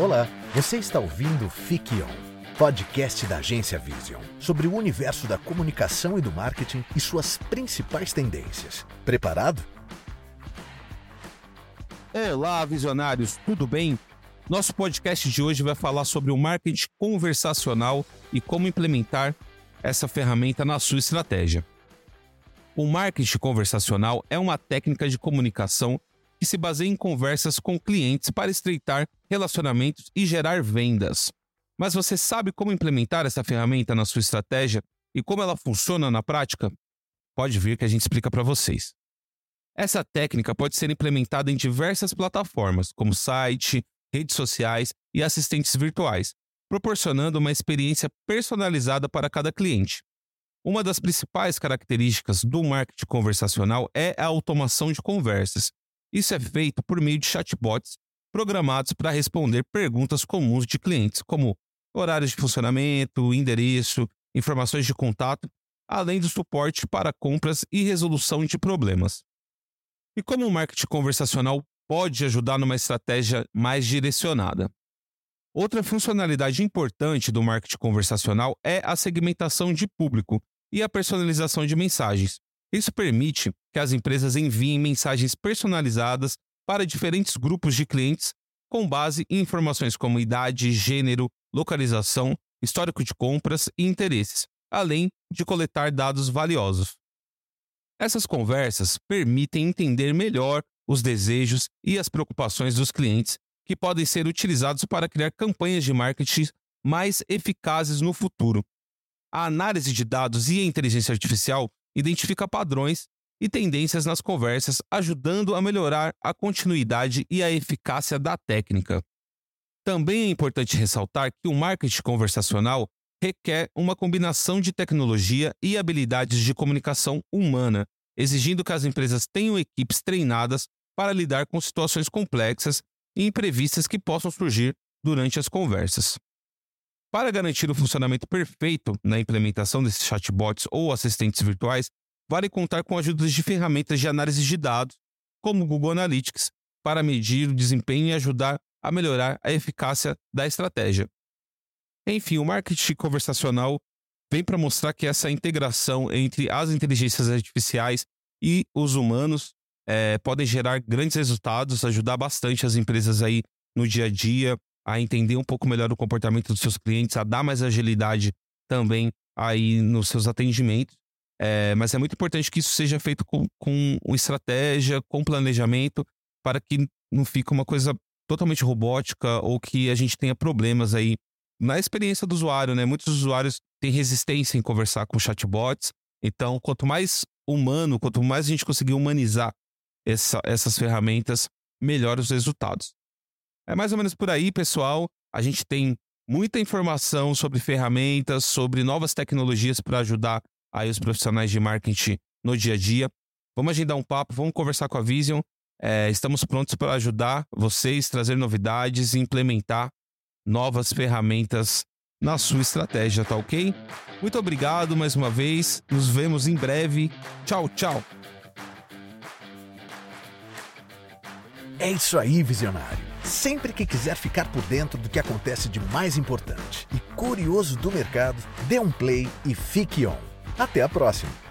Olá, você está ouvindo Fique On, podcast da agência Vision, sobre o universo da comunicação e do marketing e suas principais tendências. Preparado? Olá, visionários, tudo bem? Nosso podcast de hoje vai falar sobre o marketing conversacional e como implementar essa ferramenta na sua estratégia. O marketing conversacional é uma técnica de comunicação que se baseia em conversas com clientes para estreitar relacionamentos e gerar vendas. Mas você sabe como implementar essa ferramenta na sua estratégia e como ela funciona na prática? Pode vir que a gente explica para vocês. Essa técnica pode ser implementada em diversas plataformas, como site, redes sociais e assistentes virtuais, proporcionando uma experiência personalizada para cada cliente. Uma das principais características do marketing conversacional é a automação de conversas. Isso é feito por meio de chatbots programados para responder perguntas comuns de clientes, como horários de funcionamento, endereço, informações de contato, além do suporte para compras e resolução de problemas. E como o marketing conversacional pode ajudar numa estratégia mais direcionada? Outra funcionalidade importante do marketing conversacional é a segmentação de público e a personalização de mensagens. Isso permite que as empresas enviem mensagens personalizadas para diferentes grupos de clientes com base em informações como idade, gênero, localização, histórico de compras e interesses, além de coletar dados valiosos. Essas conversas permitem entender melhor os desejos e as preocupações dos clientes, que podem ser utilizados para criar campanhas de marketing mais eficazes no futuro. A análise de dados e a inteligência artificial identifica padrões e tendências nas conversas, ajudando a melhorar a continuidade e a eficácia da técnica. Também é importante ressaltar que o marketing conversacional requer uma combinação de tecnologia e habilidades de comunicação humana, exigindo que as empresas tenham equipes treinadas para lidar com situações complexas e imprevistas que possam surgir durante as conversas. Para garantir o funcionamento perfeito na implementação desses chatbots ou assistentes virtuais, vale contar com a ajuda de ferramentas de análise de dados, como o Google Analytics, para medir o desempenho e ajudar a melhorar a eficácia da estratégia. Enfim, o marketing conversacional vem para mostrar que essa integração entre as inteligências artificiais e os humanos é, podem gerar grandes resultados, ajudar bastante as empresas aí no dia a dia, a entender um pouco melhor o comportamento dos seus clientes, a dar mais agilidade também aí nos seus atendimentos. É, mas é muito importante que isso seja feito com, com estratégia, com planejamento, para que não fique uma coisa totalmente robótica ou que a gente tenha problemas aí na experiência do usuário, né? Muitos usuários têm resistência em conversar com chatbots. Então, quanto mais humano, quanto mais a gente conseguir humanizar essa, essas ferramentas, melhor os resultados. É mais ou menos por aí, pessoal. A gente tem muita informação sobre ferramentas, sobre novas tecnologias para ajudar aí os profissionais de marketing no dia a dia. Vamos agendar um papo, vamos conversar com a Vision. É, estamos prontos para ajudar vocês, trazer novidades e implementar novas ferramentas na sua estratégia, tá ok? Muito obrigado mais uma vez. Nos vemos em breve. Tchau, tchau. É isso aí, visionário. Sempre que quiser ficar por dentro do que acontece de mais importante e curioso do mercado, dê um play e fique on. Até a próxima!